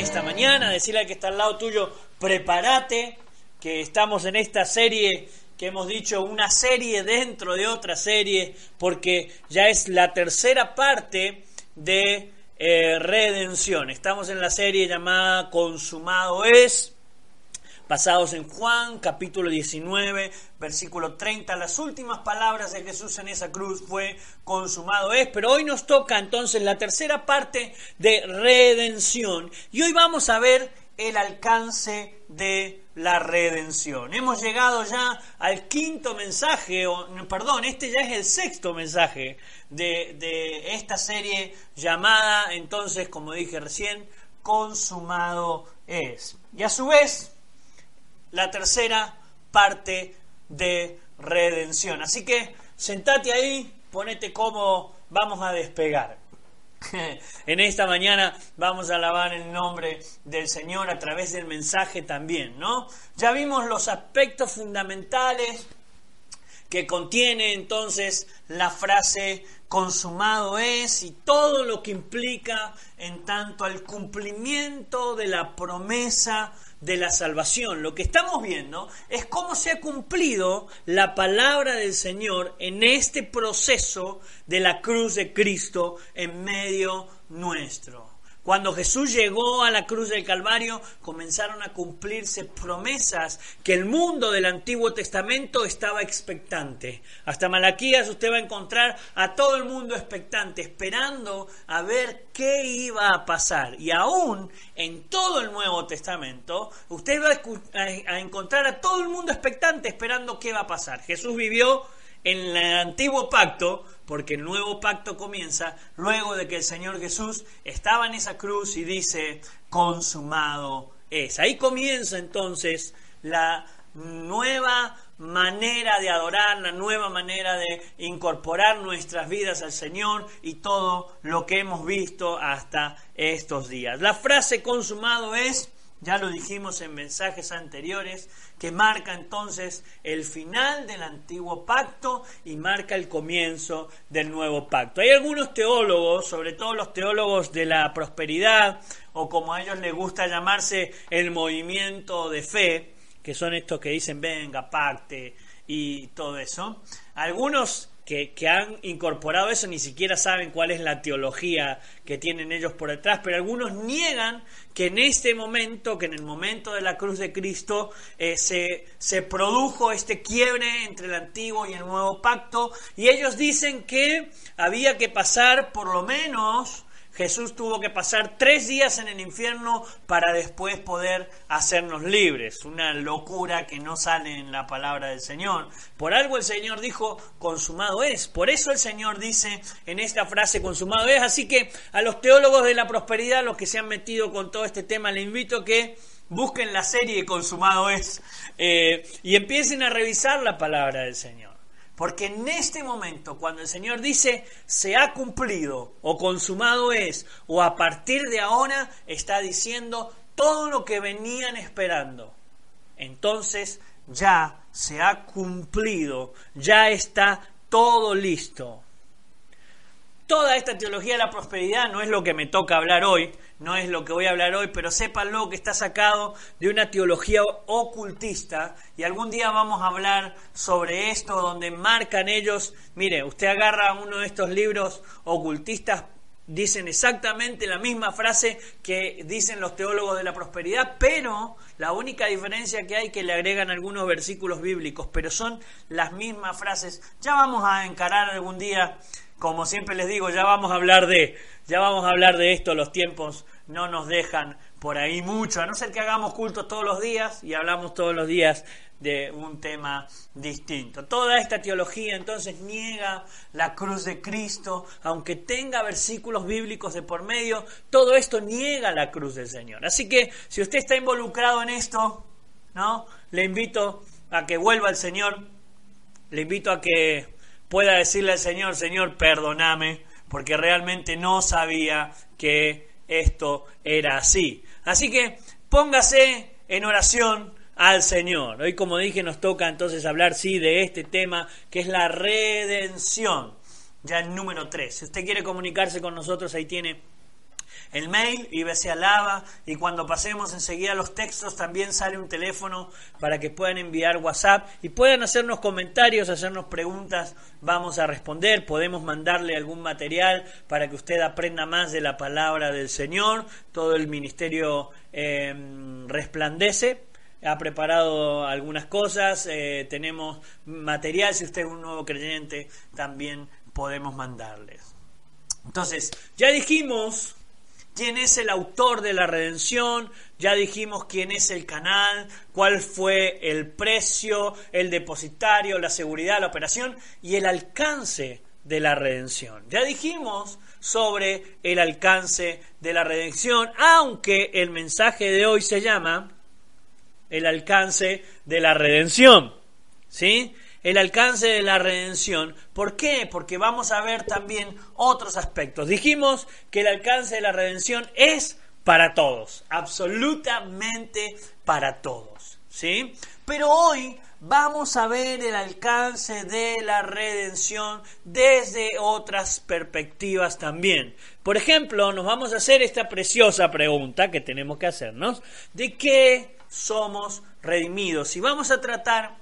esta mañana, decirle al que está al lado tuyo, prepárate, que estamos en esta serie que hemos dicho, una serie dentro de otra serie, porque ya es la tercera parte de eh, redención. Estamos en la serie llamada Consumado es, basados en Juan capítulo 19, versículo 30. Las últimas palabras de Jesús en esa cruz fue consumado es, pero hoy nos toca entonces la tercera parte de redención y hoy vamos a ver el alcance de la redención. Hemos llegado ya al quinto mensaje, o, perdón, este ya es el sexto mensaje de, de esta serie llamada entonces, como dije recién, consumado es. Y a su vez, la tercera parte de redención. Así que sentate ahí, ponete como vamos a despegar. en esta mañana vamos a alabar el nombre del Señor a través del mensaje también, ¿no? Ya vimos los aspectos fundamentales que contiene entonces la frase consumado es y todo lo que implica en tanto al cumplimiento de la promesa de la salvación. Lo que estamos viendo es cómo se ha cumplido la palabra del Señor en este proceso de la cruz de Cristo en medio nuestro. Cuando Jesús llegó a la cruz del Calvario, comenzaron a cumplirse promesas que el mundo del Antiguo Testamento estaba expectante. Hasta Malaquías usted va a encontrar a todo el mundo expectante, esperando a ver qué iba a pasar. Y aún en todo el Nuevo Testamento, usted va a, encontrar a todo el mundo expectante, esperando qué va a pasar. Jesús vivió en el antiguo pacto, porque el nuevo pacto comienza luego de que el Señor Jesús estaba en esa cruz y dice, consumado es. Ahí comienza entonces la nueva manera de adorar, la nueva manera de incorporar nuestras vidas al Señor y todo lo que hemos visto hasta estos días. La frase consumado es ya lo dijimos en mensajes anteriores, que marca entonces el final del antiguo pacto y marca el comienzo del nuevo pacto. Hay algunos teólogos, sobre todo los teólogos de la prosperidad, o como a ellos les gusta llamarse el movimiento de fe, que son estos que dicen venga, pacte y todo eso. Algunos que, han incorporado eso ni siquiera saben cuál es la teología que tienen ellos por detrás, pero algunos niegan que en este momento, que en el momento de la cruz de Cristo, eh, se, se produjo este quiebre entre el antiguo y el nuevo pacto, y ellos dicen que había que pasar por lo menos Jesús tuvo que pasar tres días en el infierno para después poder hacernos libres. Una locura que no sale en la palabra del Señor. Por algo el Señor dijo, consumado es. Por eso el Señor dice en esta frase, consumado es. Así que a los teólogos de la prosperidad, los que se han metido con todo este tema, les invito a que busquen la serie Consumado es eh, y empiecen a revisar la palabra del Señor. Porque en este momento, cuando el Señor dice se ha cumplido o consumado es, o a partir de ahora está diciendo todo lo que venían esperando, entonces ya se ha cumplido, ya está todo listo. Toda esta teología de la prosperidad no es lo que me toca hablar hoy, no es lo que voy a hablar hoy, pero sépanlo que está sacado de una teología ocultista y algún día vamos a hablar sobre esto donde marcan ellos, mire, usted agarra uno de estos libros ocultistas, dicen exactamente la misma frase que dicen los teólogos de la prosperidad, pero la única diferencia que hay es que le agregan algunos versículos bíblicos, pero son las mismas frases. Ya vamos a encarar algún día como siempre les digo, ya vamos a hablar de, ya vamos a hablar de esto, los tiempos no nos dejan por ahí mucho, a no ser que hagamos cultos todos los días y hablamos todos los días de un tema distinto. Toda esta teología entonces niega la cruz de Cristo, aunque tenga versículos bíblicos de por medio, todo esto niega la cruz del Señor. Así que si usted está involucrado en esto, ¿no? Le invito a que vuelva al Señor, le invito a que pueda decirle al Señor, Señor, perdóname, porque realmente no sabía que esto era así. Así que póngase en oración al Señor. Hoy, como dije, nos toca entonces hablar, sí, de este tema que es la redención. Ya el número 3. Si usted quiere comunicarse con nosotros, ahí tiene el mail, se alaba, y cuando pasemos enseguida los textos también sale un teléfono para que puedan enviar WhatsApp y puedan hacernos comentarios, hacernos preguntas, vamos a responder, podemos mandarle algún material para que usted aprenda más de la palabra del Señor, todo el ministerio em, resplandece ha preparado algunas cosas, eh, tenemos material, si usted es un nuevo creyente, también podemos mandarles. Entonces, ya dijimos quién es el autor de la redención, ya dijimos quién es el canal, cuál fue el precio, el depositario, la seguridad, la operación y el alcance de la redención. Ya dijimos sobre el alcance de la redención, aunque el mensaje de hoy se llama el alcance de la redención. ¿Sí? El alcance de la redención. ¿Por qué? Porque vamos a ver también otros aspectos. Dijimos que el alcance de la redención es para todos, absolutamente para todos, ¿sí? Pero hoy vamos a ver el alcance de la redención desde otras perspectivas también. Por ejemplo, nos vamos a hacer esta preciosa pregunta que tenemos que hacernos, ¿de qué somos redimidos? Y vamos a tratar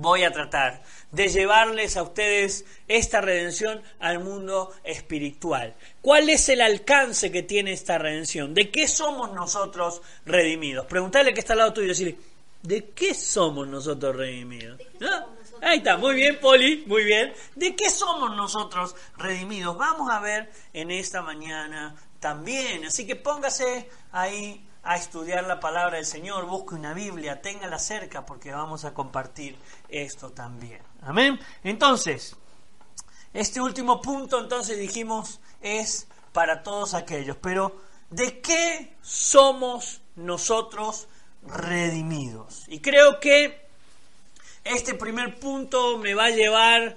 voy a tratar de llevarles a ustedes esta redención al mundo espiritual. ¿Cuál es el alcance que tiene esta redención? ¿De qué somos nosotros redimidos? Preguntarle que está al lado tuyo y decirle, ¿de qué somos nosotros redimidos? Ahí está, muy bien, Poli, muy bien. ¿De qué somos nosotros redimidos? Vamos a ver en esta mañana también. Así que póngase ahí a estudiar la palabra del Señor, busque una Biblia, téngala cerca porque vamos a compartir esto también. Amén. Entonces, este último punto entonces dijimos es para todos aquellos, pero ¿de qué somos nosotros redimidos? Y creo que este primer punto me va a llevar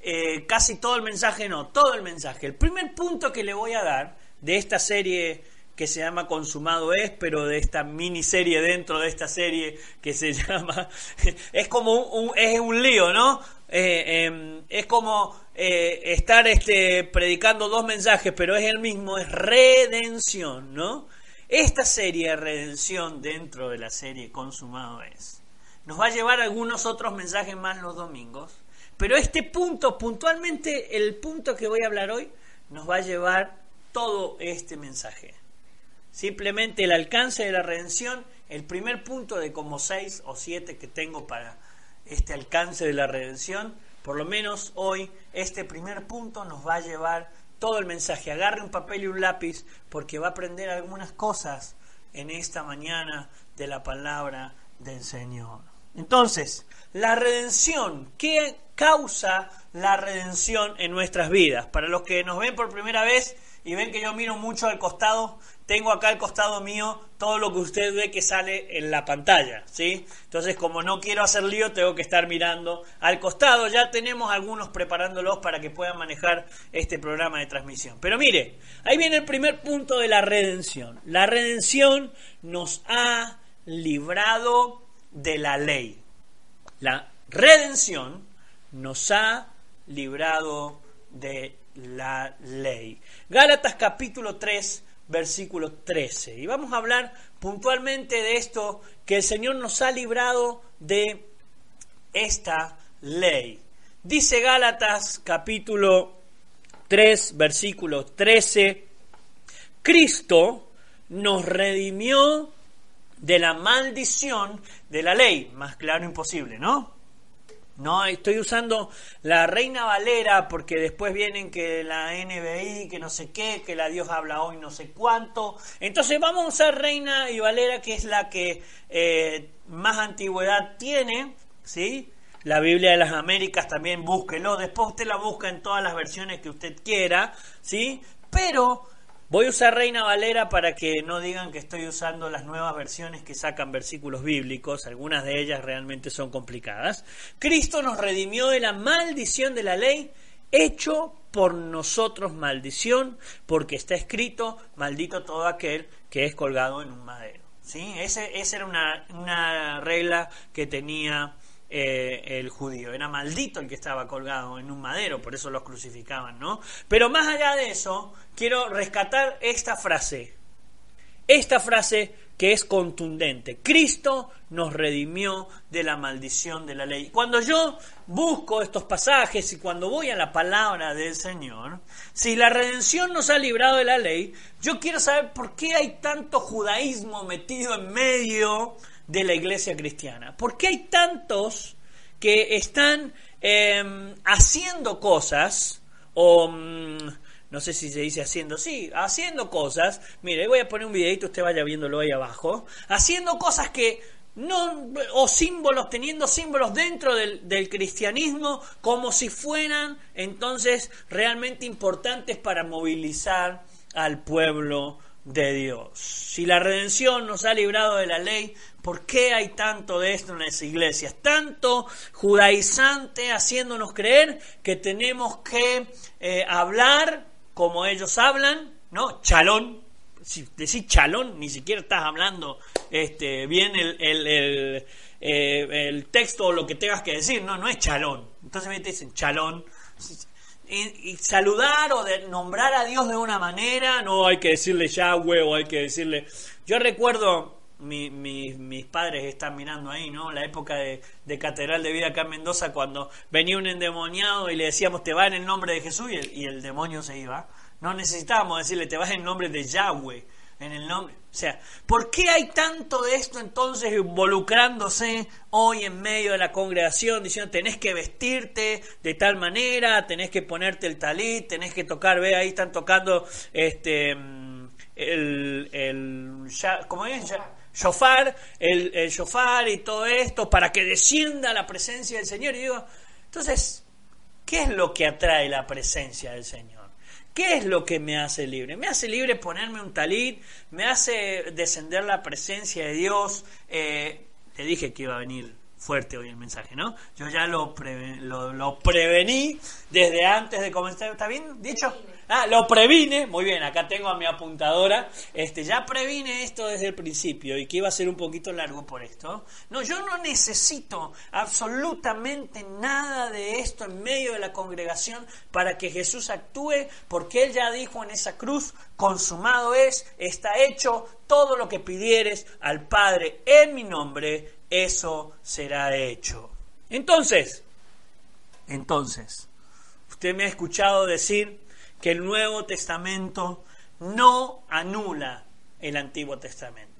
eh, casi todo el mensaje, no, todo el mensaje. El primer punto que le voy a dar de esta serie que se llama Consumado es, pero de esta miniserie dentro de esta serie que se llama... es como un, es un lío, ¿no? Eh, em, es como eh, estar este, predicando dos mensajes, pero es el mismo, es redención, ¿no? Esta serie redención dentro de la serie Consumado es. Nos va a llevar algunos otros mensajes más los domingos, pero este punto, puntualmente el punto que voy a hablar hoy, nos va a llevar todo este mensaje. Simplemente el alcance de la redención, el primer punto de como seis o siete que tengo para este alcance de la redención, por lo menos hoy este primer punto nos va a llevar todo el mensaje. Agarre un papel y un lápiz porque va a aprender algunas cosas en esta mañana de la palabra del Señor. Entonces, la redención, ¿qué causa la redención en nuestras vidas? Para los que nos ven por primera vez y ven que yo miro mucho al costado, tengo acá al costado mío todo lo que usted ve que sale en la pantalla, ¿sí? Entonces, como no quiero hacer lío, tengo que estar mirando al costado. Ya tenemos algunos preparándolos para que puedan manejar este programa de transmisión. Pero mire, ahí viene el primer punto de la redención. La redención nos ha librado de la ley. La redención nos ha librado de la ley. Gálatas capítulo 3 versículo 13. Y vamos a hablar puntualmente de esto, que el Señor nos ha librado de esta ley. Dice Gálatas capítulo 3, versículo 13, Cristo nos redimió de la maldición de la ley. Más claro imposible, ¿no? No, estoy usando la Reina Valera porque después vienen que la NBI, que no sé qué, que la Dios habla hoy no sé cuánto. Entonces vamos a usar Reina y Valera, que es la que eh, más antigüedad tiene, ¿sí? La Biblia de las Américas también búsquelo. Después usted la busca en todas las versiones que usted quiera, ¿sí? Pero Voy a usar Reina Valera para que no digan que estoy usando las nuevas versiones que sacan versículos bíblicos, algunas de ellas realmente son complicadas. Cristo nos redimió de la maldición de la ley, hecho por nosotros maldición, porque está escrito, maldito todo aquel que es colgado en un madero. ¿Sí? Ese, esa era una, una regla que tenía eh, el judío. Era maldito el que estaba colgado en un madero, por eso los crucificaban, ¿no? Pero más allá de eso, quiero rescatar esta frase. Esta frase que es contundente. Cristo nos redimió de la maldición de la ley. Cuando yo busco estos pasajes y cuando voy a la palabra del Señor, si la redención nos ha librado de la ley, yo quiero saber por qué hay tanto judaísmo metido en medio de la iglesia cristiana. ¿Por qué hay tantos que están em, haciendo cosas o... Mm, no sé si se dice haciendo, sí, haciendo cosas, mire, voy a poner un videito, usted vaya viéndolo ahí abajo, haciendo cosas que no, o símbolos, teniendo símbolos dentro del, del, cristianismo como si fueran entonces realmente importantes para movilizar al pueblo de Dios. Si la redención nos ha librado de la ley, ¿por qué hay tanto de esto en las iglesias? Tanto judaizante haciéndonos creer que tenemos que eh, hablar como ellos hablan, ¿no? Chalón, si decís chalón, ni siquiera estás hablando este, bien el, el, eh, el, texto o lo que tengas que decir, no, no es chalón. Entonces me dicen chalón. Y, saludar o de nombrar a Dios de una manera, no hay que decirle Yahweh o hay que decirle... Yo recuerdo, mi, mis padres están mirando ahí, ¿no? La época de, de, Catedral de Vida acá en Mendoza, cuando venía un endemoniado y le decíamos, te va en el nombre de Jesús, y el, y el demonio se iba. No necesitábamos decirle, te vas en nombre de Yahweh, en el nombre. O sea, ¿por qué hay tanto de esto entonces involucrándose hoy en medio de la congregación, diciendo, tenés que vestirte de tal manera, tenés que ponerte el talit, tenés que tocar, ve, ahí están tocando este el, el ¿cómo es? Shofar, el, el shofar y todo esto para que descienda la presencia del Señor. Y digo, entonces, ¿qué es lo que atrae la presencia del Señor? ¿Qué es lo que me hace libre? Me hace libre ponerme un talit, me hace descender la presencia de Dios. Eh, te dije que iba a venir fuerte hoy el mensaje, ¿no? Yo ya lo, lo, lo, prevení desde antes de comenzar. ¿Está bien dicho? Ah, lo previne. Muy bien, acá tengo a mi apuntadora. Este, ya previne esto desde el principio y que iba a ser un poquito largo por esto. No, yo no necesito absolutamente nada de esto en medio de la congregación para que Jesús actúe, porque Él ya dijo en esa cruz, consumado es, está hecho, todo lo que pidieres al Padre en mi nombre, eso será hecho. Entonces, entonces, usted me ha escuchado decir que el Nuevo Testamento no anula el Antiguo Testamento.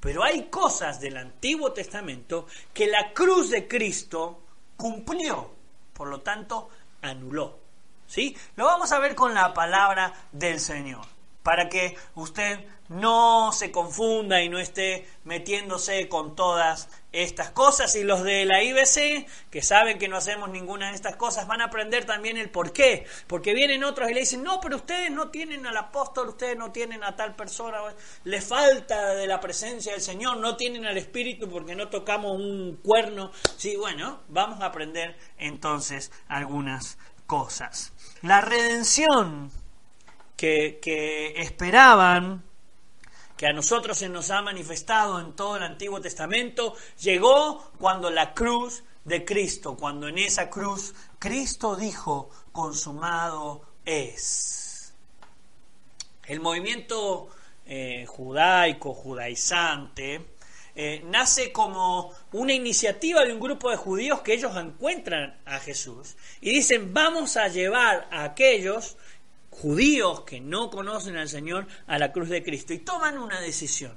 Pero hay cosas del Antiguo Testamento que la cruz de Cristo cumplió, por lo tanto, anuló. ¿Sí? Lo vamos a ver con la palabra del Señor, para que usted no se confunda y no esté metiéndose con todas estas cosas. Y los de la IBC, que saben que no hacemos ninguna de estas cosas, van a aprender también el por qué. Porque vienen otros y le dicen, no, pero ustedes no tienen al apóstol, ustedes no tienen a tal persona, le falta de la presencia del Señor, no tienen al Espíritu porque no tocamos un cuerno. Sí, bueno, vamos a aprender entonces algunas cosas. La redención que, que esperaban que a nosotros se nos ha manifestado en todo el Antiguo Testamento, llegó cuando la cruz de Cristo, cuando en esa cruz Cristo dijo, consumado es. El movimiento eh, judaico, judaizante, eh, nace como una iniciativa de un grupo de judíos que ellos encuentran a Jesús y dicen, vamos a llevar a aquellos judíos que no conocen al Señor a la cruz de Cristo y toman una decisión.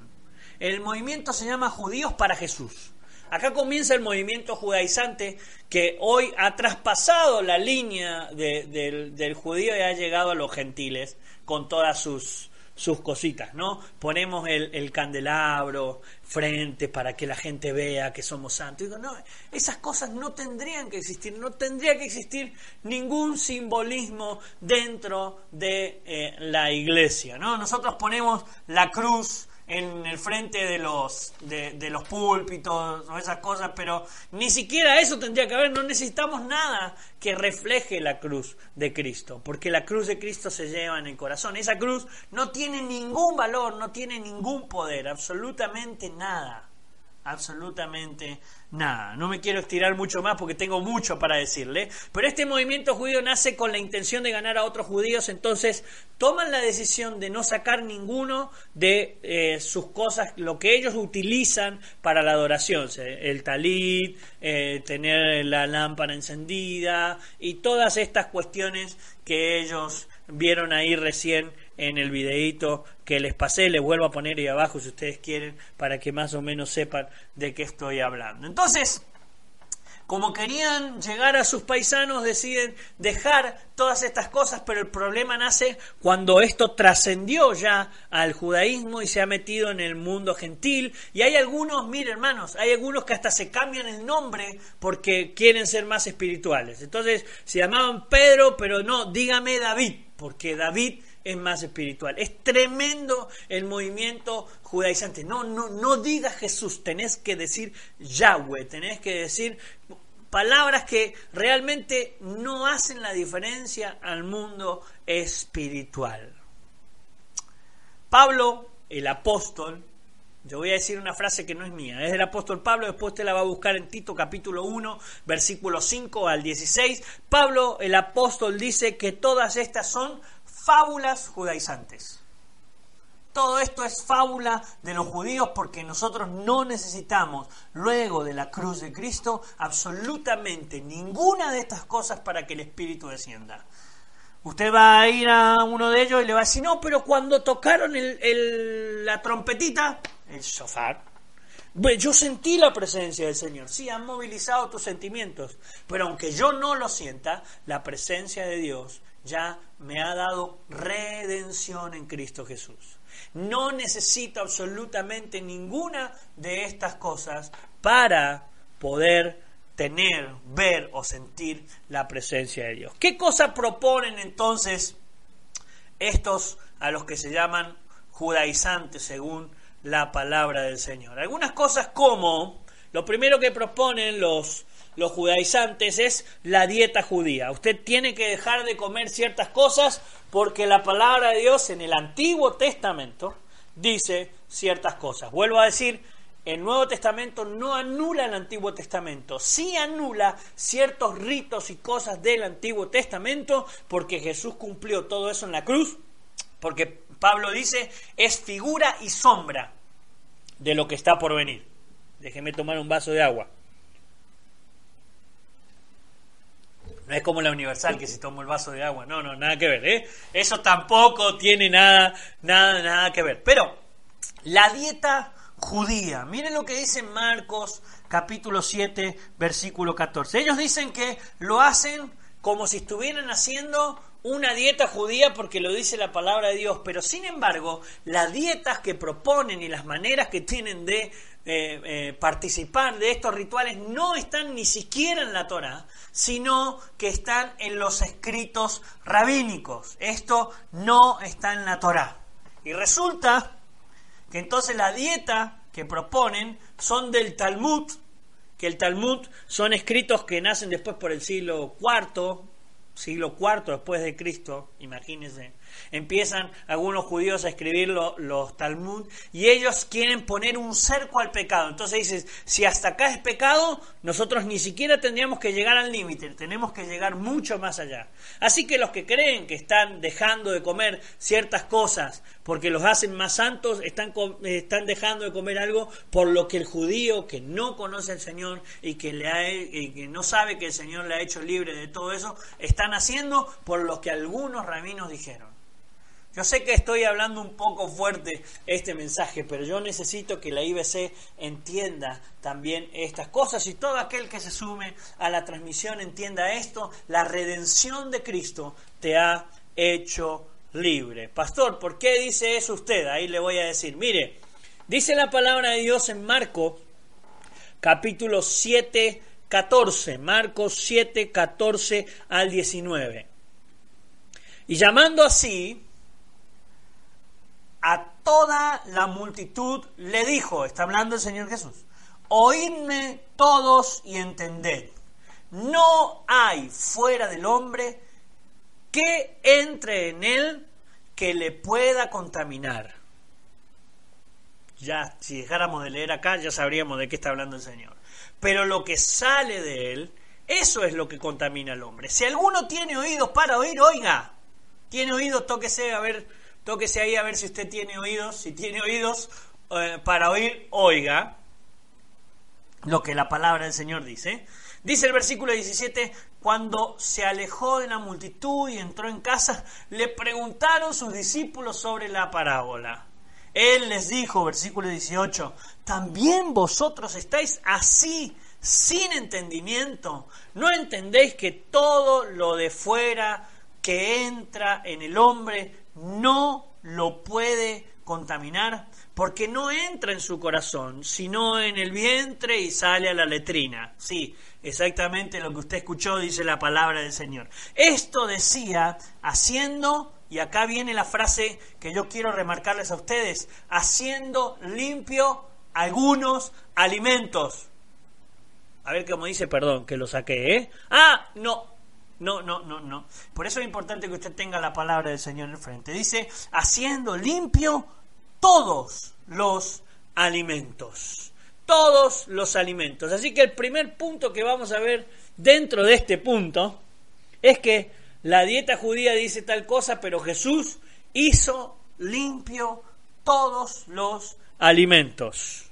El movimiento se llama Judíos para Jesús. Acá comienza el movimiento judaizante que hoy ha traspasado la línea del, del judío y ha llegado a los gentiles con todas sus, sus cositas, ¿no? Ponemos el, candelabro frente para que la gente vea que somos santos. Digo, no, esas cosas no tendrían que existir, no tendría que existir ningún simbolismo dentro de eh, la iglesia, ¿no? Nosotros ponemos la cruz en el frente de los, de, los púlpitos o esas cosas, pero ni siquiera eso tendría que haber, no necesitamos nada que refleje la cruz de Cristo, porque la cruz de Cristo se lleva en el corazón. Esa cruz no tiene ningún valor, no tiene ningún poder, absolutamente nada, absolutamente nada. No me quiero estirar mucho más porque tengo mucho para decirle. Pero este movimiento judío nace con la intención de ganar a otros judíos, entonces toman la decisión de no sacar ninguno de eh, sus cosas, lo que ellos utilizan para la adoración, el talit, eh, tener la lámpara encendida y todas estas cuestiones que ellos vieron ahí recién en el videíto que les pasé, les vuelvo a poner ahí abajo si ustedes quieren, para que más o menos sepan de qué estoy hablando. Entonces, como querían llegar a sus paisanos, deciden dejar todas estas cosas, pero el problema nace cuando esto trascendió ya al judaísmo y se ha metido en el mundo gentil. Y hay algunos, miren hermanos, hay algunos que hasta se cambian el nombre porque quieren ser más espirituales. Entonces se llamaban Pedro, pero no, dígame David, porque David es más espiritual. Es tremendo el movimiento judaizante. No, no, no digas Jesús, tenés que decir Yahweh, tenés que decir palabras que realmente no hacen la diferencia al mundo espiritual. Pablo, el apóstol, yo voy a decir una frase que no es mía, es del apóstol Pablo, después usted la va a buscar en Tito capítulo 1, versículo 5 al 16. Pablo, el apóstol, dice que todas estas son fábulas judaizantes. Todo esto es fábula de los judíos porque nosotros no necesitamos, luego de la cruz de Cristo, absolutamente ninguna de estas cosas para que el Espíritu descienda. Usted va a ir a uno de ellos y le va a decir, no, pero cuando tocaron la trompetita, el sofá, yo sentí la presencia del Señor. Sí, han movilizado tus sentimientos, pero aunque yo no lo sienta, la presencia de Dios ya me ha dado redención en Cristo Jesús. No necesito absolutamente ninguna de estas cosas para poder tener, ver o sentir la presencia de Dios. ¿Qué cosa proponen entonces estos a los que se llaman judaizantes según la palabra del Señor? Algunas cosas como, lo primero que proponen los los judaizantes es la dieta judía. Usted tiene que dejar de comer ciertas cosas porque la palabra de Dios en el Antiguo Testamento dice ciertas cosas. Vuelvo a decir, el Nuevo Testamento no anula el Antiguo Testamento, sí anula ciertos ritos y cosas del Antiguo Testamento porque Jesús cumplió todo eso en la cruz, porque Pablo dice es figura y sombra de lo que está por venir. Déjeme tomar un vaso de agua. No es como la universal que si tomo el vaso de agua. No, no, nada que ver. ¿eh? Eso tampoco tiene nada, nada, nada que ver. Pero la dieta judía. Miren lo que dice Marcos capítulo 7, versículo 14. Ellos dicen que lo hacen como si estuvieran haciendo una dieta judía porque lo dice la palabra de Dios, pero sin embargo, las dietas que proponen y las maneras que tienen de eh, eh, participar de estos rituales no están ni siquiera en la Torah, sino que están en los escritos rabínicos. Esto no está en la Torah. Y resulta que entonces la dieta que proponen son del Talmud, que el Talmud son escritos que nacen después por el siglo IV, siglo IV después de Cristo, imagínense empiezan algunos judíos a escribir los Talmud y ellos quieren poner un cerco al pecado. Entonces dices, si hasta acá es pecado, nosotros ni siquiera tendríamos que llegar al límite, tenemos que llegar mucho más allá. Así que los que creen que están dejando de comer ciertas cosas porque los hacen más santos, están, están dejando de comer algo por lo que el judío que no conoce al Señor y que, le ha, y que no sabe que el Señor le ha hecho libre de todo eso, están haciendo por lo que algunos rabinos dijeron. Yo sé que estoy hablando un poco fuerte este mensaje, pero yo necesito que la IBC entienda también estas cosas y todo aquel que se sume a la transmisión entienda esto. La redención de Cristo te ha hecho libre. Pastor, ¿por qué dice eso usted? Ahí le voy a decir, mire, dice la palabra de Dios en Marco capítulo 7, 14, Marcos 7, 14 al 19. Y llamando así, a toda la multitud le dijo, está hablando el Señor Jesús, oídme todos y entended, no hay fuera del hombre que entre en él que le pueda contaminar. ya si dejáramos de leer acá ya sabríamos de qué está hablando el Señor. Pero lo que sale de él, eso es lo que contamina al hombre. Si alguno tiene oídos para oír, oiga. Tiene oídos, tóquese a ver, tóquese ahí a ver si usted tiene oídos. Si tiene oídos eh, para oír, oiga lo que la palabra del Señor dice. Dice el versículo 17, cuando se alejó de la multitud y entró en casa, le preguntaron sus discípulos sobre la parábola. Él les dijo, versículo 18, ¿también vosotros estáis así, sin entendimiento? ¿No entendéis que todo lo de fuera que entra en el hombre no lo puede contaminar? Porque no entra en su corazón, sino en el vientre y sale a la letrina. Sí, exactamente lo que usted escuchó, dice la palabra del Señor. Esto decía haciendo y acá viene la frase que yo quiero remarcarles a ustedes, haciendo limpio algunos alimentos. A ver cómo dice, perdón, que lo saqué, ¿eh? Ah, no, no, no, no, no. Por eso es importante que usted tenga la palabra del Señor en frente. Dice, haciendo limpio todos los alimentos. Todos los alimentos. Así que el primer punto que vamos a ver dentro de este punto es que la dieta judía dice tal cosa, pero Jesús hizo limpio todos los alimentos.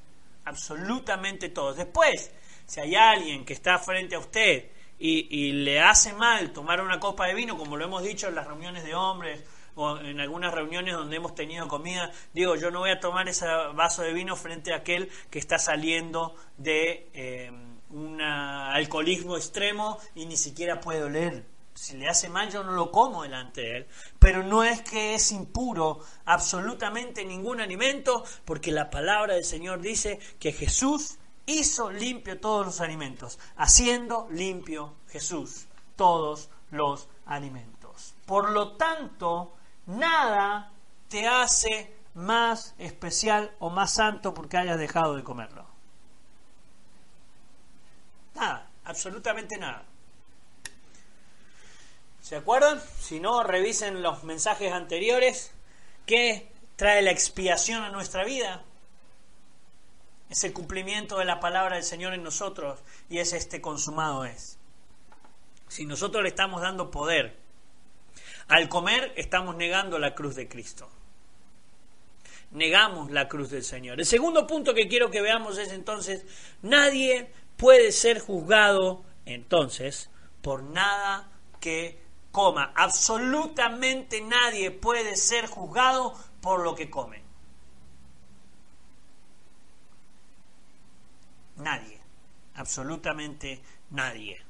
Absolutamente todos. Después, si hay alguien que está frente a usted y, le hace mal tomar una copa de vino, como lo hemos dicho en las reuniones de hombres o en algunas reuniones donde hemos tenido comida, digo, yo no voy a tomar ese vaso de vino frente a aquel que está saliendo de eh, un alcoholismo extremo y ni siquiera puede oler. Si le hace mal yo no lo como delante de él, pero no es que es impuro absolutamente ningún alimento, porque la palabra del Señor dice que Jesús hizo limpio todos los alimentos, haciendo limpio Jesús todos los alimentos. Por lo tanto, nada te hace más especial o más santo porque hayas dejado de comerlo. Nada, absolutamente nada. ¿Se acuerdan? Si no, revisen los mensajes anteriores. ¿Qué trae la expiación a nuestra vida? Es el cumplimiento de la palabra del Señor en nosotros y es este consumado es. Si nosotros le estamos dando poder al comer, estamos negando la cruz de Cristo. Negamos la cruz del Señor. El segundo punto que quiero que veamos es entonces, nadie puede ser juzgado entonces por nada que coma. Absolutamente nadie puede ser juzgado por lo que come. Nadie. Absolutamente nadie.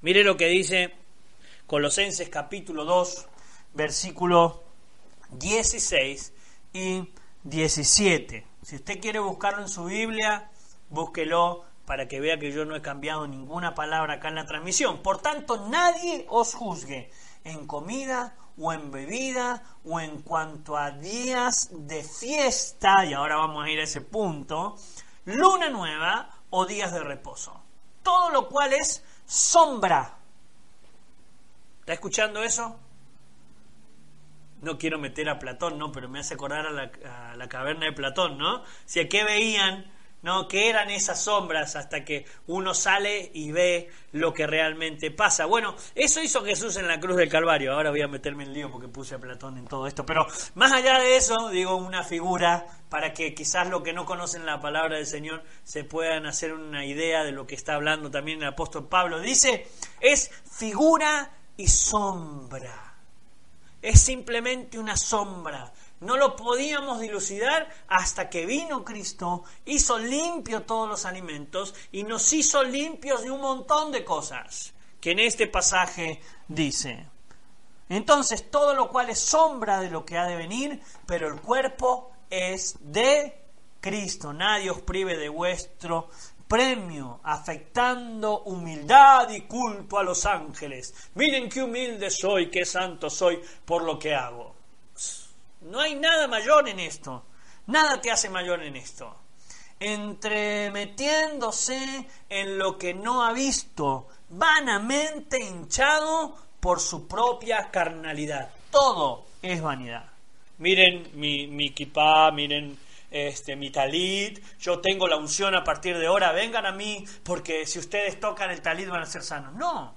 Mire lo que dice Colosenses capítulo 2, versículo 16 y 17. Si usted quiere buscarlo en su Biblia, búsquelo para que vea que yo no he cambiado ninguna palabra acá en la transmisión. Por tanto, nadie os juzgue en comida o en bebida o en cuanto a días de fiesta, y ahora vamos a ir a ese punto, luna nueva o días de reposo. Todo lo cual es sombra. ¿Está escuchando eso? No quiero meter a Platón, ¿no? Pero me hace acordar a la, a la caverna de Platón, ¿no? Si a qué veían ¿no? ¿Qué eran esas sombras hasta que uno sale y ve lo que realmente pasa? Bueno, eso hizo Jesús en la cruz del Calvario. Ahora voy a meterme en lío porque puse a Platón en todo esto. Pero más allá de eso, digo una figura para que quizás los que no conocen la palabra del Señor se puedan hacer una idea de lo que está hablando también el apóstol Pablo. Dice, es figura y sombra. Es simplemente una sombra no lo podíamos dilucidar hasta que vino Cristo, hizo limpio todos los alimentos y nos hizo limpios de un montón de cosas que en este pasaje dice. Entonces, todo lo cual es sombra de lo que ha de venir, pero el cuerpo es de Cristo. Nadie os prive de vuestro premio, afectando humildad y culto a los ángeles. Miren qué humilde soy, qué santo soy por lo que hago. No hay nada mayor en esto. Nada te hace mayor en esto. Entremetiéndose en lo que no ha visto, vanamente hinchado por su propia carnalidad. Todo es vanidad. Miren mi, mi miren este, mi talit, yo tengo la unción a partir de ahora, vengan a mí, porque si ustedes tocan el talit van a ser sanos. No.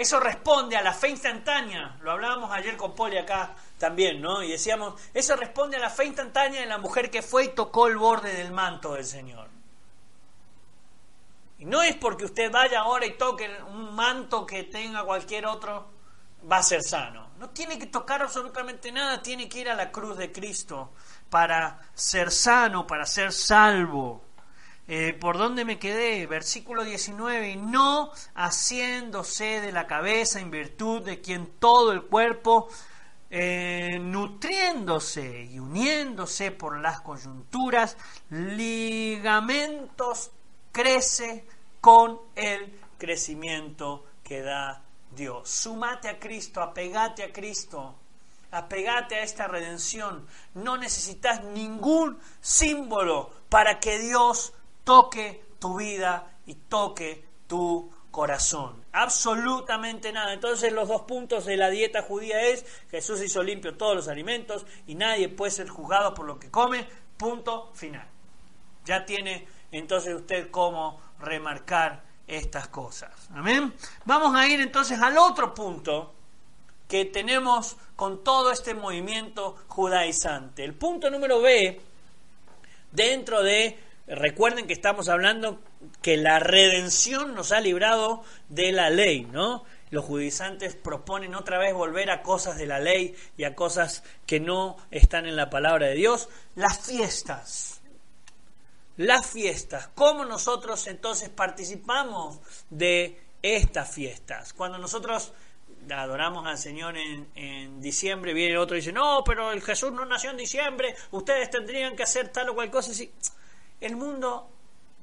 Eso responde a la fe instantánea. Lo hablábamos ayer con Poli acá también, ¿no? Y decíamos, eso responde a la fe instantánea de la mujer que fue y tocó el borde del manto del Señor. Y no es porque usted vaya ahora y toque un manto que tenga cualquier otro, va a ser sano. No tiene que tocar absolutamente nada, tiene que ir a la cruz de Cristo para ser sano, para ser salvo. Eh, ¿Por dónde me quedé? Versículo 19, y no haciéndose de la cabeza en virtud de quien todo el cuerpo, eh, nutriéndose y uniéndose por las coyunturas, ligamentos crece con el crecimiento que da Dios. Sumate a Cristo, apegate a Cristo, apegate a esta redención. No necesitas ningún símbolo para que Dios toque tu vida y toque tu corazón. Absolutamente nada. Entonces los dos puntos de la dieta judía es Jesús hizo limpio todos los alimentos y nadie puede ser juzgado por lo que come. Punto final. Ya tiene entonces usted cómo remarcar estas cosas. Amén. Vamos a ir entonces al otro punto que tenemos con todo este movimiento judaizante. El punto número B, dentro de, recuerden que estamos hablando que la redención nos ha librado de la ley, ¿no? Los judaizantes proponen otra vez volver a cosas de la ley y a cosas que no están en la palabra de Dios. Las fiestas las fiestas, cómo nosotros entonces participamos de estas fiestas. Cuando nosotros adoramos al Señor en, diciembre, viene otro y dice, no, pero el Jesús no nació en diciembre, ustedes tendrían que hacer tal o cual cosa. El mundo,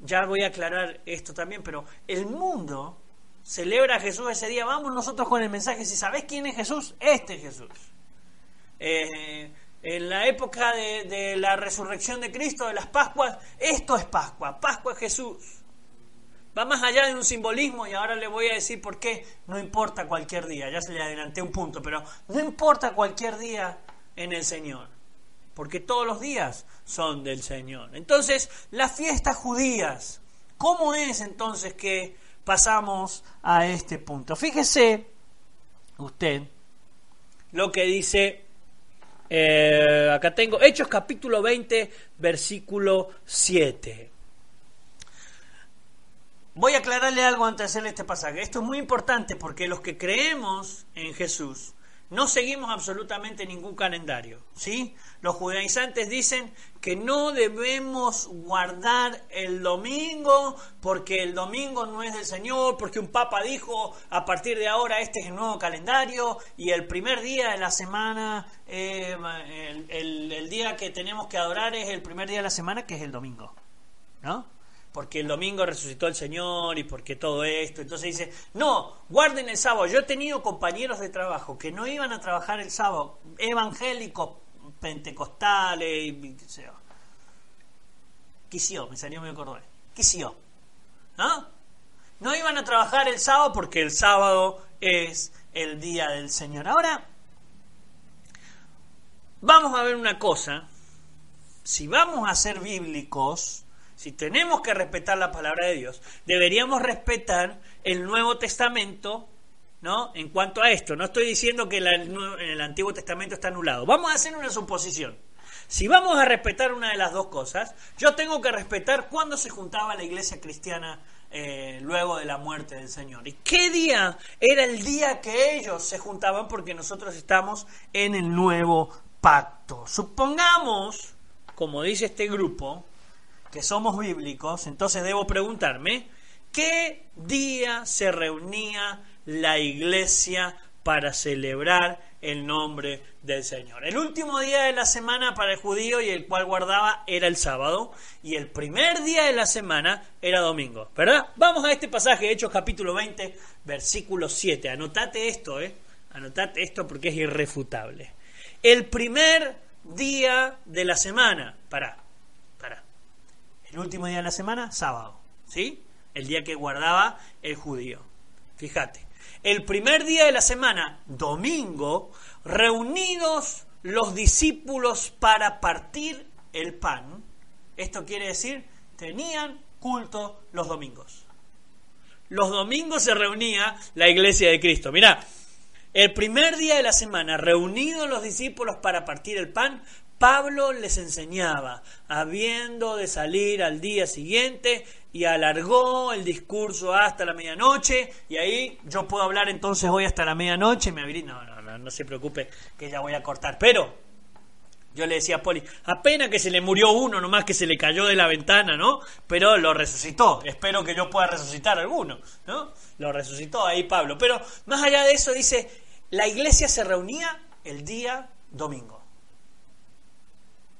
ya voy a aclarar esto también, pero el mundo celebra a Jesús ese día. Vamos nosotros con el mensaje, si sabés quién es Jesús, este es Jesús. Eh, en la época de, la resurrección de Cristo, de las Pascuas, esto es Pascua, Pascua es Jesús. Va más allá de un simbolismo y ahora le voy a decir por qué no importa cualquier día, ya se le adelanté un punto, pero no importa cualquier día en el Señor, porque todos los días son del Señor. Entonces, las fiestas judías, ¿cómo es entonces que pasamos a este punto? Fíjese usted lo que dice eh, acá tengo Hechos capítulo 20, versículo 7. Voy a aclararle algo antes de hacerle este pasaje. Esto es muy importante porque los que creemos en Jesús no seguimos absolutamente ningún calendario, ¿sí? Los judaizantes dicen que no debemos guardar el domingo porque el domingo no es del Señor, porque un papa dijo a partir de ahora este es el nuevo calendario y el primer día de la semana, eh, el, el día que tenemos que adorar es el primer día de la semana que es el domingo, ¿no? Porque el domingo resucitó el Señor y porque todo esto. Entonces dice, no, guarden el sábado. Yo he tenido compañeros de trabajo que no iban a trabajar el sábado, evangélicos, pentecostales, y qué sé yo. me salió muy cordón. Quisio. ¿No? No iban a trabajar el sábado porque el sábado es el día del Señor. Ahora, vamos a ver una cosa. Si vamos a ser bíblicos, si tenemos que respetar la palabra de Dios, deberíamos respetar el Nuevo Testamento, ¿no? En cuanto a esto, no estoy diciendo que el Antiguo Testamento está anulado. Vamos a hacer una suposición. Si vamos a respetar una de las dos cosas, yo tengo que respetar cuándo se juntaba la iglesia cristiana eh, luego de la muerte del Señor. ¿Y qué día era el día que ellos se juntaban? Porque nosotros estamos en el nuevo pacto. Supongamos, como dice este grupo, que somos bíblicos, entonces debo preguntarme, ¿qué día se reunía la iglesia para celebrar el nombre del Señor? El último día de la semana para el judío y el cual guardaba era el sábado y el primer día de la semana era domingo, ¿verdad? Vamos a este pasaje, Hechos capítulo 20, versículo 7. Anotate esto, ¿eh? Anotate esto porque es irrefutable. El primer día de la semana, para el último día de la semana, sábado, ¿sí? El día que guardaba el judío. Fíjate. El primer día de la semana, domingo, reunidos los discípulos para partir el pan. Esto quiere decir, tenían culto los domingos. Los domingos se reunía la iglesia de Cristo. Mirá, el primer día de la semana, reunidos los discípulos para partir el pan, Pablo les enseñaba, habiendo de salir al día siguiente, y alargó el discurso hasta la medianoche, y ahí yo puedo hablar entonces hoy hasta la medianoche, me abrí, no, no, no, no se preocupe que ya voy a cortar, pero yo le decía a Poli, apenas que se le murió uno, nomás que se le cayó de la ventana, ¿no? Pero lo resucitó. Espero que yo pueda resucitar alguno, ¿no? Lo resucitó ahí Pablo. Pero más allá de eso, dice, la iglesia se reunía el día domingo.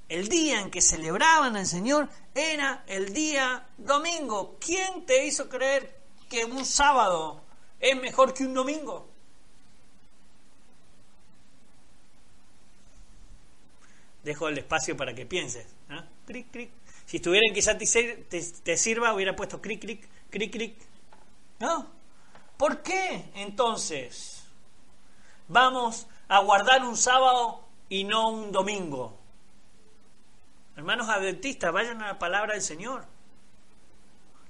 El día en que celebraban al Señor era el día domingo. ¿Quién te hizo creer que un sábado es mejor que un domingo? Dejo el espacio para que pienses. ¿ah? Si estuviera en quizás te, sirva, hubiera puesto cric, cric, cric, cric. ¿No? ¿Por qué entonces vamos a guardar un sábado y no un domingo? Hermanos adventistas, vayan a la palabra del Señor.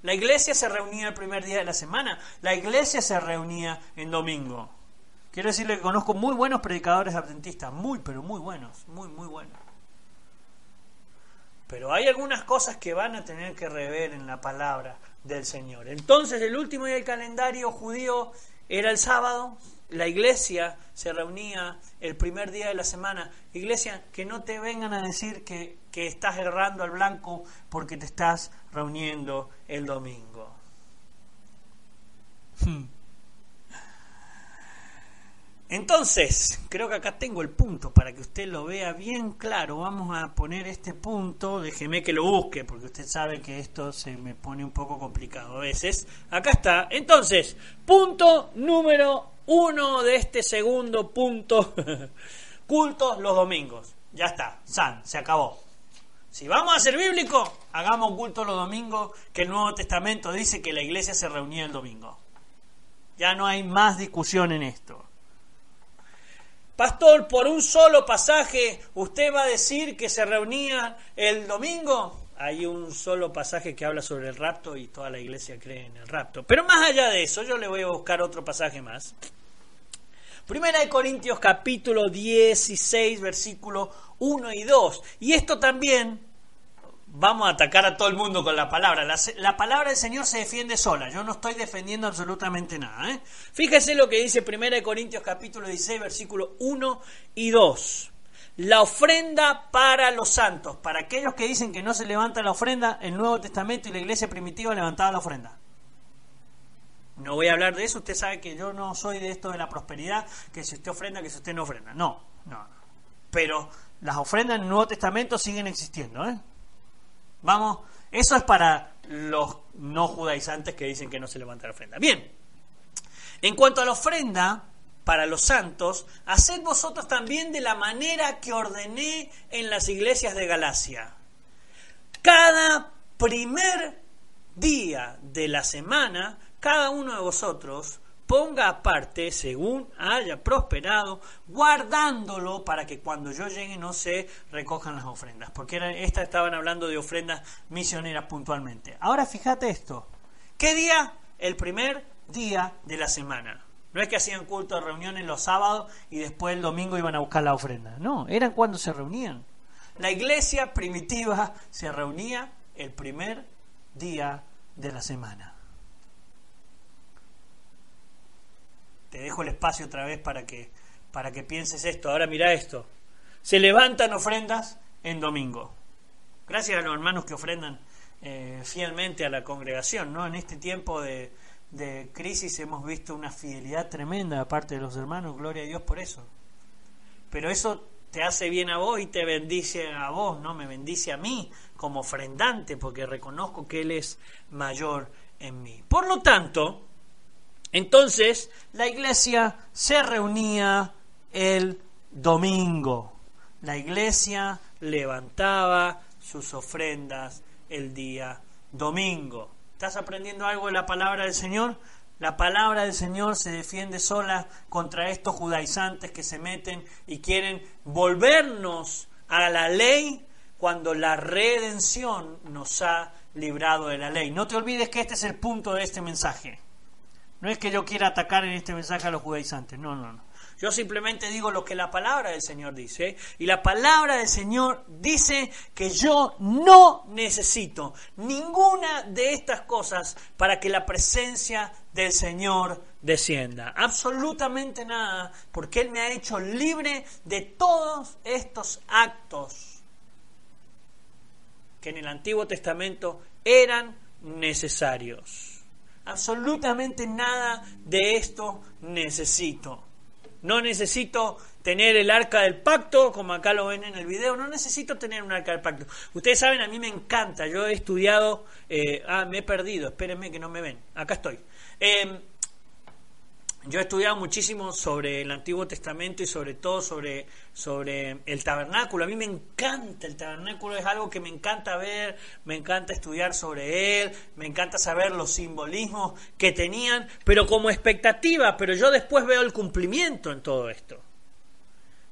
La iglesia se reunía el primer día de la semana, la iglesia se reunía en domingo. Quiero decirle que conozco muy buenos predicadores adventistas, muy, pero muy buenos, muy, muy buenos. Pero hay algunas cosas que van a tener que rever en la palabra del Señor. Entonces, el último día del calendario judío era el sábado, la iglesia se reunía el primer día de la semana. Iglesia, que no te vengan a decir que, que estás errando al blanco porque te estás reuniendo el domingo. Hmm. Entonces, creo que acá tengo el punto para que usted lo vea bien claro. Vamos a poner este punto, déjeme que lo busque, porque usted sabe que esto se me pone un poco complicado a veces. Acá está. Entonces, punto número uno de este segundo punto. Cultos los domingos. Ya está, San, se acabó. Si vamos a ser bíblicos, hagamos culto los domingos, que el Nuevo Testamento dice que la iglesia se reunía el domingo. Ya no hay más discusión en esto. Pastor, por un solo pasaje, ¿usted va a decir que se reunía el domingo? Hay un solo pasaje que habla sobre el rapto y toda la iglesia cree en el rapto. Pero más allá de eso, yo le voy a buscar otro pasaje más. Primera de Corintios capítulo 16, versículo 1 y 2. Y esto también vamos a atacar a todo el mundo con la palabra. La, palabra del Señor se defiende sola. Yo no estoy defendiendo absolutamente nada. ¿eh? Fíjese lo que dice 1 Corintios capítulo 16, versículo 1 y 2. La ofrenda para los santos. Para aquellos que dicen que no se levanta la ofrenda, el Nuevo Testamento y la iglesia primitiva levantaba la ofrenda. No voy a hablar de eso, usted sabe que yo no soy de esto de la prosperidad, que si usted ofrenda, que si usted no ofrenda. No, no. Pero las ofrendas en el Nuevo Testamento siguen existiendo, ¿eh? Vamos, eso es para los no judaizantes que dicen que no se levanta la ofrenda. Bien, en cuanto a la ofrenda para los santos, haced vosotros también de la manera que ordené en las iglesias de Galacia. Cada primer día de la semana, cada uno de vosotros ponga aparte según haya prosperado, guardándolo para que cuando yo llegue no se recojan las ofrendas, porque estas estaban hablando de ofrendas misioneras puntualmente. Ahora fíjate esto, ¿qué día? El primer día de la semana. No es que hacían culto de reuniones los sábados y después el domingo iban a buscar la ofrenda. No, eran cuando se reunían. La iglesia primitiva se reunía el primer día de la semana. te dejo el espacio otra vez para que, para que pienses esto. Ahora mira esto. Se levantan ofrendas en domingo. Gracias a los hermanos que ofrendan eh, fielmente a la congregación. ¿no? En este tiempo de, de crisis hemos visto una fidelidad tremenda aparte de los hermanos. Gloria a Dios por eso. Pero eso te hace bien a vos y te bendice a vos, no me bendice a mí como ofrendante porque reconozco que Él es mayor en mí. Por lo tanto, entonces, la iglesia se reunía el domingo. La iglesia levantaba sus ofrendas el día domingo. ¿Estás aprendiendo algo de la palabra del Señor? La palabra del Señor se defiende sola contra estos judaizantes que se meten y quieren volvernos a la ley cuando la redención nos ha librado de la ley. No te olvides que este es el punto de este mensaje. No es que yo quiera atacar en este mensaje a los judaizantes, no, no, no. Yo simplemente digo lo que la palabra del Señor dice. Y la palabra del Señor dice que yo no necesito ninguna de estas cosas para que la presencia del Señor descienda. Absolutamente nada, porque Él me ha hecho libre de todos estos actos que en el Antiguo Testamento eran necesarios. Absolutamente nada de esto necesito. No necesito tener el arca del pacto, como acá lo ven en el video, no necesito tener un arca del pacto. Ustedes saben, a mí me encanta, yo he estudiado, eh, ah, me he perdido, espérenme que no me ven, acá estoy. Eh, yo he estudiado muchísimo sobre el Antiguo Testamento y sobre todo sobre, sobre el tabernáculo. A mí me encanta el tabernáculo, es algo que me encanta ver, me encanta estudiar sobre él, me encanta saber los simbolismos que tenían, pero como expectativa, pero yo después veo el cumplimiento en todo esto.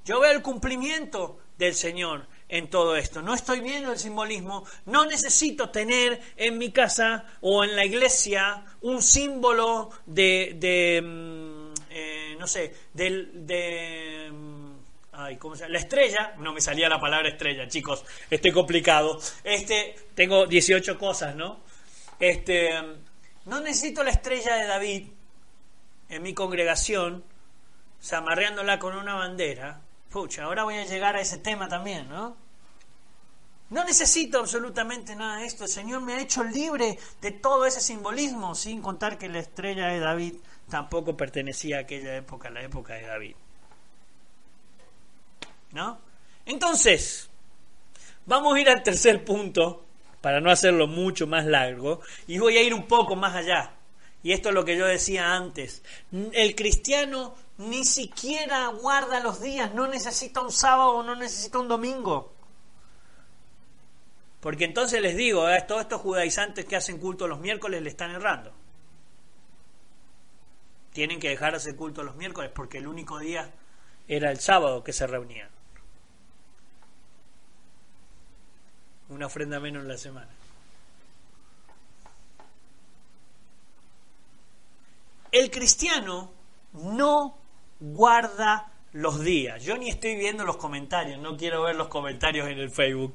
Yo veo el cumplimiento del Señor en todo esto. No estoy viendo el simbolismo, no necesito tener en mi casa o en la iglesia un símbolo de, de mm, eh, no sé, del, de... Mm, ay, ¿cómo? La estrella, no me salía la palabra estrella, chicos, estoy complicado. Este, tengo 18 cosas, ¿no? Este, no necesito la estrella de David en mi congregación, zamarreándola con una bandera, Pucha, ahora voy a llegar a ese tema también, ¿no? No necesito absolutamente nada de esto. El Señor me ha hecho libre de todo ese simbolismo, sin contar que la estrella de David tampoco pertenecía a aquella época, a la época de David. ¿No? Entonces, vamos a ir al tercer punto, para no hacerlo mucho más largo, y voy a ir un poco más allá. Y esto es lo que yo decía antes. El cristiano ni siquiera guarda los días, no necesita un sábado, no necesita un domingo. Porque entonces les digo, a todos estos judaizantes que hacen culto los miércoles le están errando. Tienen que dejar de hacer culto los miércoles porque el único día era el sábado que se reunían. Una ofrenda menos en la semana. El cristiano no guarda los días. Yo ni estoy viendo los comentarios, no quiero ver los comentarios en el Facebook.